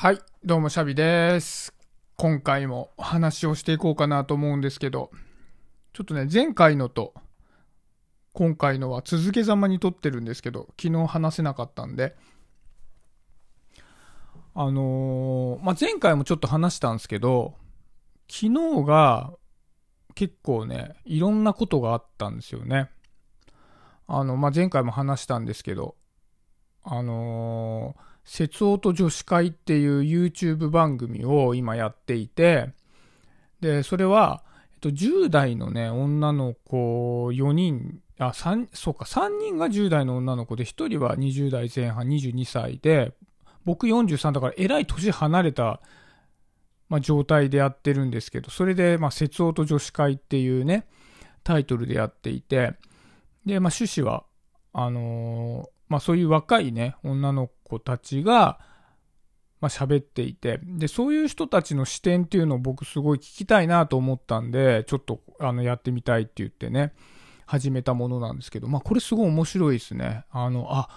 はい、どうもシャビです。今回も話をしていこうかなと思うんですけど、ちょっとね、前回のと今回のは続けざまに撮ってるんですけど、昨日話せなかったんで、あのーまあ、前回もちょっと話したんですけど、昨日が結構ね、いろんなことがあったんですよね。あの、まあ、前回も話したんですけど、あのー、節夫と女子会っていう YouTube 番組を今やっていて、で、それは、えっと、10代のね、女の子4人、あ、3、そうか、3人が10代の女の子で、1人は20代前半22歳で、僕43だから、えらい年離れた、まあ、状態でやってるんですけど、それで、まあ、節夫と女子会っていうね、タイトルでやっていて、で、まあ、趣旨は、あのまあ、そういう若いね、女の子たちが、まあ、喋っていて、で、そういう人たちの視点っていうのを僕すごい聞きたいなと思ったんで、ちょっと、あの、やってみたいって言ってね、始めたものなんですけど、まあ、これすごい面白いですね。あの、あ、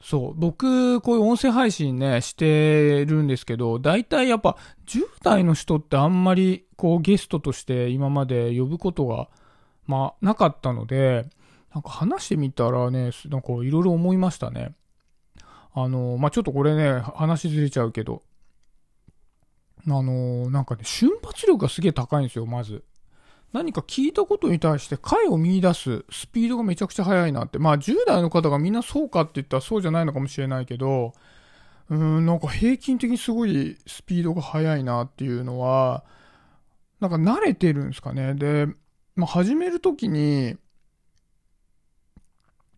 そう、僕、こういう音声配信ね、してるんですけど、大体やっぱ、10代の人ってあんまり、こう、ゲストとして今まで呼ぶことが、まあ、なかったので、なんか話してみたらね、なんかいろいろ思いましたね。あの、まあ、ちょっとこれね、話ずれちゃうけど、あの、なんかね、瞬発力がすげえ高いんですよ、まず。何か聞いたことに対して解を見出すスピードがめちゃくちゃ速いなって。まあ、10代の方がみんなそうかって言ったらそうじゃないのかもしれないけど、うーん、なんか平均的にすごいスピードが速いなっていうのは、なんか慣れてるんですかね。で、まあ、始めるときに、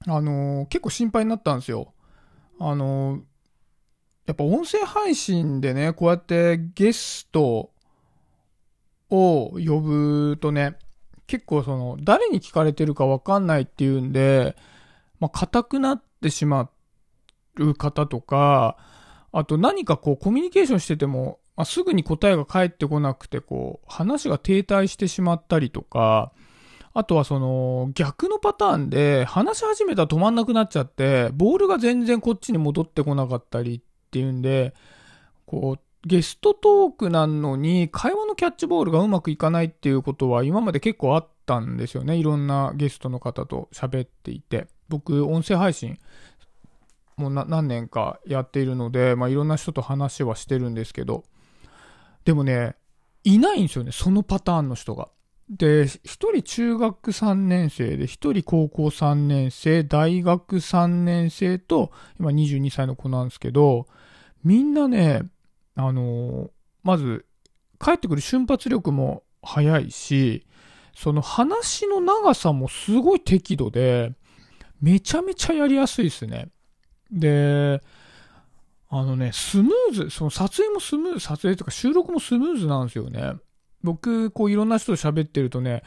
あのー結構心配になったんですよ。あのーやっぱ音声配信でね、こうやってゲストを呼ぶとね、結構その、誰に聞かれてるかわかんないっていうんで、まあ、硬くなってしまう方とか、あと何かこうコミュニケーションしてても、まあ、すぐに答えが返ってこなくて、こう、話が停滞してしまったりとか、あとはその逆のパターンで話し始めたら止まんなくなっちゃって、ボールが全然こっちに戻ってこなかったりっていうんで、こう、ゲストトークなのに会話のキャッチボールがうまくいかないっていうことは今まで結構あったんですよね。いろんなゲストの方と喋っていて。僕、音声配信もう何年かやっているので、まあいろんな人と話はしてるんですけど、でもね、いないんですよね、そのパターンの人が。で、一人中学3年生で、一人高校3年生、大学3年生と、今22歳の子なんですけど、みんなね、あのまず、帰ってくる瞬発力も速いし、その話の長さもすごい適度で、めちゃめちゃやりやすいですね。で、あのね、スムーズ、その撮影もスムーズ、撮影とか収録もスムーズなんですよね。僕、こういろんな人と喋ってるとね、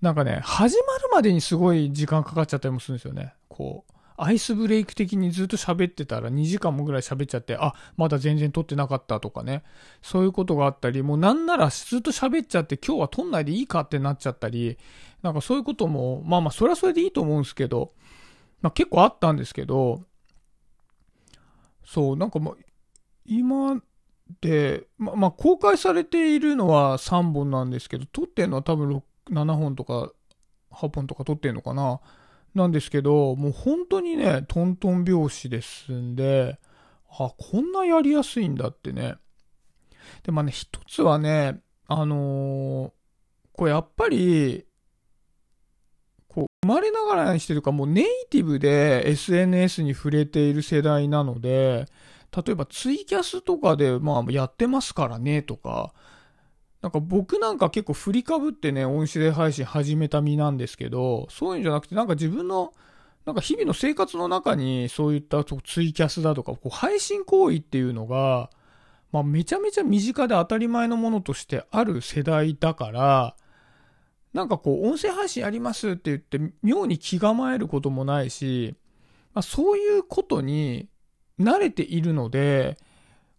なんかね、始まるまでにすごい時間かかっちゃったりもするんですよね。こう、アイスブレイク的にずっと喋ってたら2時間もぐらい喋っちゃって、あ、まだ全然撮ってなかったとかね。そういうことがあったり、もうなんならずっと喋っちゃって今日は撮んないでいいかってなっちゃったり、なんかそういうことも、まあまあそれはそれでいいと思うんですけど、まあ結構あったんですけど、そう、なんかまあ、今で、ま、まあ、公開されているのは3本なんですけど、撮ってるのは多分6 7本とか8本とか撮ってるのかな？なんですけど、もう本当にね、トントン拍子ですんで、あ、こんなやりやすいんだってね。で、まあね、一つはね、あのーこれやっぱり、こう、生まれながらにしてるか、もうネイティブで SNS に触れている世代なので、例えばツイキャスとかで、まあ、やってますからね、とか、なんか僕なんか結構振りかぶってね、音声配信始めた身なんですけど、そういうんじゃなくて、なんか自分の、なんか日々の生活の中にそういったツイキャスだとか、こう配信行為っていうのが、まあめちゃめちゃ身近で当たり前のものとしてある世代だから、なんかこう音声配信やりますって言って妙に気構えることもないし、まあそういうことに慣れているので、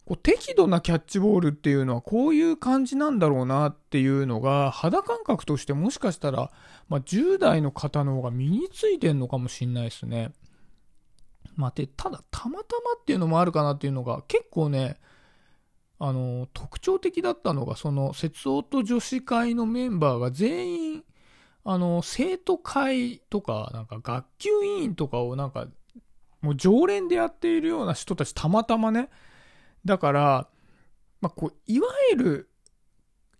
こう適度なキャッチボールっていうのはこういう感じなんだろうなっていうのが肌感覚としてもしかしたら、まあ、10代の方の方が身についてんのかもしんないですね。まあ、で、ただたまたまっていうのもあるかなっていうのが結構ね、あの、特徴的だったのが、その、節夫と女子会のメンバーが全員、あの、生徒会とか、なんか学級委員とかをなんか、もう常連でやっているような人たちたまたまね。だから、まあ、こう、いわゆる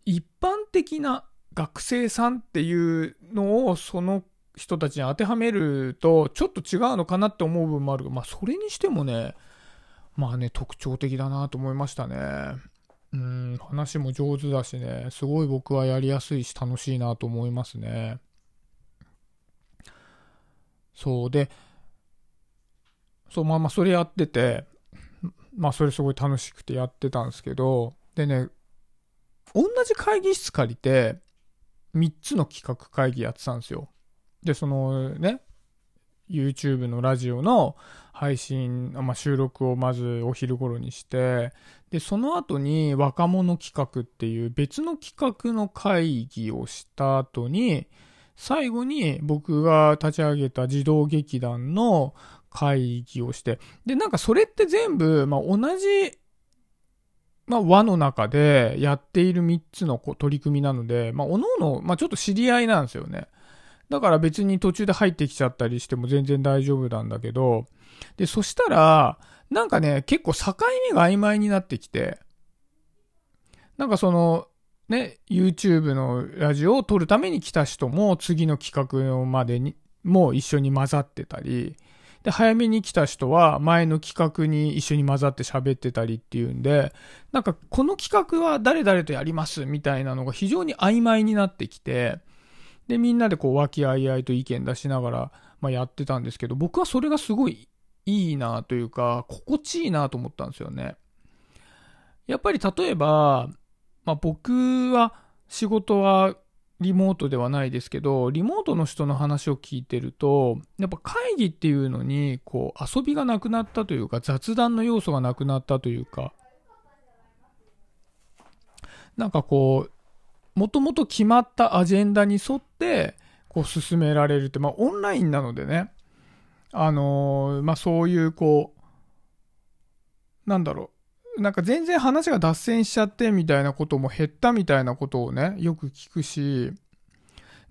一般的な学生さんっていうのをその人たちに当てはめるとちょっと違うのかなって思う部分もあるが、まあそれにしてもね、まあね、特徴的だなと思いましたね。うん、話も上手だしね、すごい僕はやりやすいし楽しいなと思いますね。そうで、そう、まあまあそれやってて、まあそれすごい楽しくてやってたんですけど、でね、同じ会議室借りて、3つの企画会議やってたんですよ。で、そのね、YouTube のラジオの配信、まあ、収録をまずお昼頃にして、で、その後に若者企画っていう別の企画の会議をした後に、最後に僕が立ち上げた児童劇団の会議をして、で、なんかそれって全部、まあ、同じまあ、輪の中でやっている3つの取り組みなので、まあ、おのおの、まあ、ちょっと知り合いなんですよね。だから別に途中で入ってきちゃったりしても全然大丈夫なんだけど、で、そしたら、なんかね、結構境目が曖昧になってきて、なんかその、ね、YouTube のラジオを撮るために来た人も次の企画までにも一緒に混ざってたり、で、早めに来た人は前の企画に一緒に混ざって喋ってたりっていうんで、なんかこの企画は誰々とやりますみたいなのが非常に曖昧になってきて、で、みんなでこう和気あいあいと意見出しながら、まあ、やってたんですけど、僕はそれがすごいいいなというか、心地いいなと思ったんですよね。やっぱり例えば、まあ、僕は仕事はリモートではないですけど、リモートの人の話を聞いてると、やっぱ会議っていうのに、こう、遊びがなくなったというか、雑談の要素がなくなったというか、なんかこう、もともと決まったアジェンダに沿って、こう進められるって、まあオンラインなのでね、あのー、まあそういうこう、なんだろう、なんか全然話が脱線しちゃってみたいなことも減ったみたいなことをね、よく聞くし、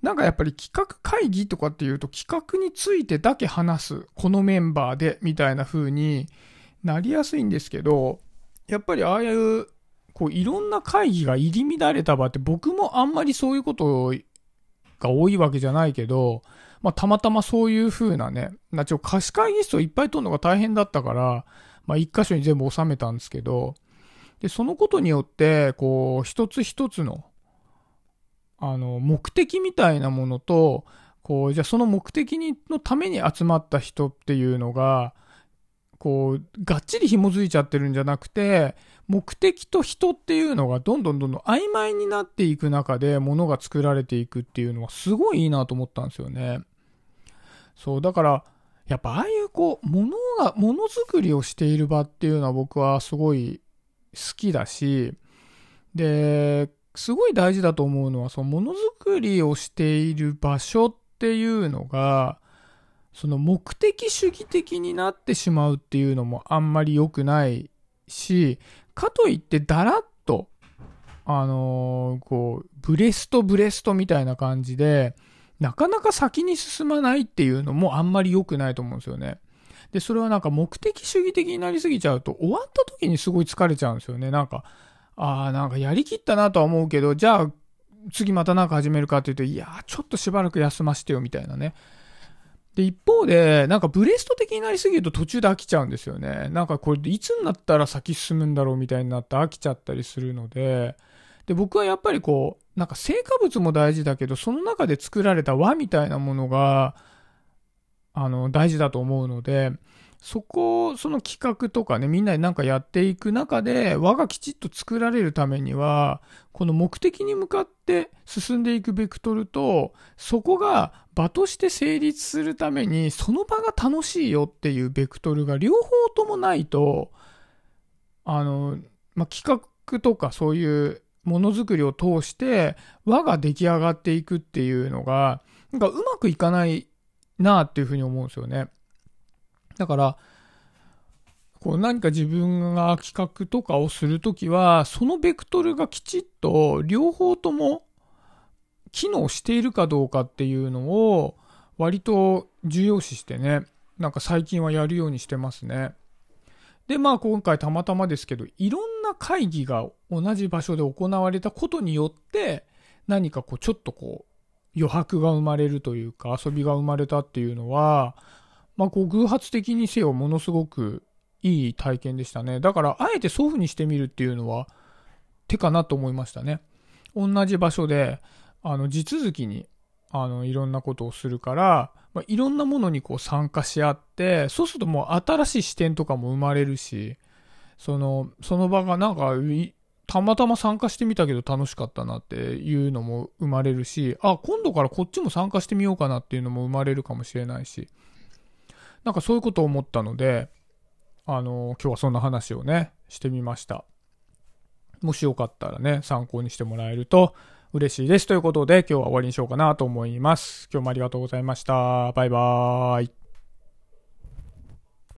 なんかやっぱり企画会議とかっていうと企画についてだけ話す、このメンバーでみたいな風になりやすいんですけど、やっぱりああいう、こういろんな会議が入り乱れた場って僕もあんまりそういうことが多いわけじゃないけど、まあたまたまそういう風なね、なちょ貸し会議室をいっぱい取るのが大変だったから、まあ、一箇所に全部収めたんですけど、で、そのことによって、こう、一つ一つの、あの、目的みたいなものと、こう、じゃあその目的にのために集まった人っていうのが、こう、がっちり紐づいちゃってるんじゃなくて、目的と人っていうのがどんどんどんどん曖昧になっていく中で物が作られていくっていうのはすごいいいなと思ったんですよね。そう、だから、やっぱああいうこう、ものが、ものづくりをしている場っていうのは僕はすごい好きだし、で、すごい大事だと思うのは、そのものづくりをしている場所っていうのが、その目的主義的になってしまうっていうのもあんまり良くないし、かといってだらっと、あのー、こう、ブレストブレストみたいな感じで、なかなか先に進まないっていうのもあんまり良くないと思うんですよね。で、それはなんか目的主義的になりすぎちゃうと、終わった時にすごい疲れちゃうんですよね。なんか、ああ、なんかやりきったなとは思うけど、じゃあ、次またなんか始めるかって言うと、いやー、ちょっとしばらく休ませてよ、みたいなね。で、一方で、なんかブレスト的になりすぎると途中で飽きちゃうんですよね。なんかこれ、いつになったら先進むんだろうみたいになって飽きちゃったりするので、で、僕はやっぱりこう、なんか成果物も大事だけど、その中で作られた輪みたいなものが、あの、大事だと思うので、そこ、その企画とかね、みんなでなんかやっていく中で、輪がきちっと作られるためには、この目的に向かって進んでいくベクトルと、そこが場として成立するために、その場が楽しいよっていうベクトルが両方ともないと、あの、まあ、企画とかそういうものづくりを通して輪が出来上がっていくっていうのが、なんかうまくいかないなっていうふうに思うんですよね。だから、こう何か自分が企画とかをするときは、そのベクトルがきちっと両方とも機能しているかどうかっていうのを割と重要視してね、なんか最近はやるようにしてますね。で、まあ今回たまたまですけど、いろんな会議が同じ場所で行われたことによって、何かこうちょっとこう余白が生まれるというか遊びが生まれたっていうのは、まあこう偶発的にせよものすごくいい体験でしたね。だからあえてそういう風にしてみるっていうのは手かなと思いましたね。同じ場所で、あの地続きにあのいろんなことをするから、まあ、いろんなものにこう参加し合って、そうするともう新しい視点とかも生まれるし、その、その場がなんか、たまたま参加してみたけど楽しかったなっていうのも生まれるし、あ、今度からこっちも参加してみようかなっていうのも生まれるかもしれないし、なんかそういうことを思ったので、あの、今日はそんな話をね、してみました。もしよかったらね、参考にしてもらえると嬉しいです。ということで、今日は終わりにしようかなと思います。今日もありがとうございました。バイバーイ。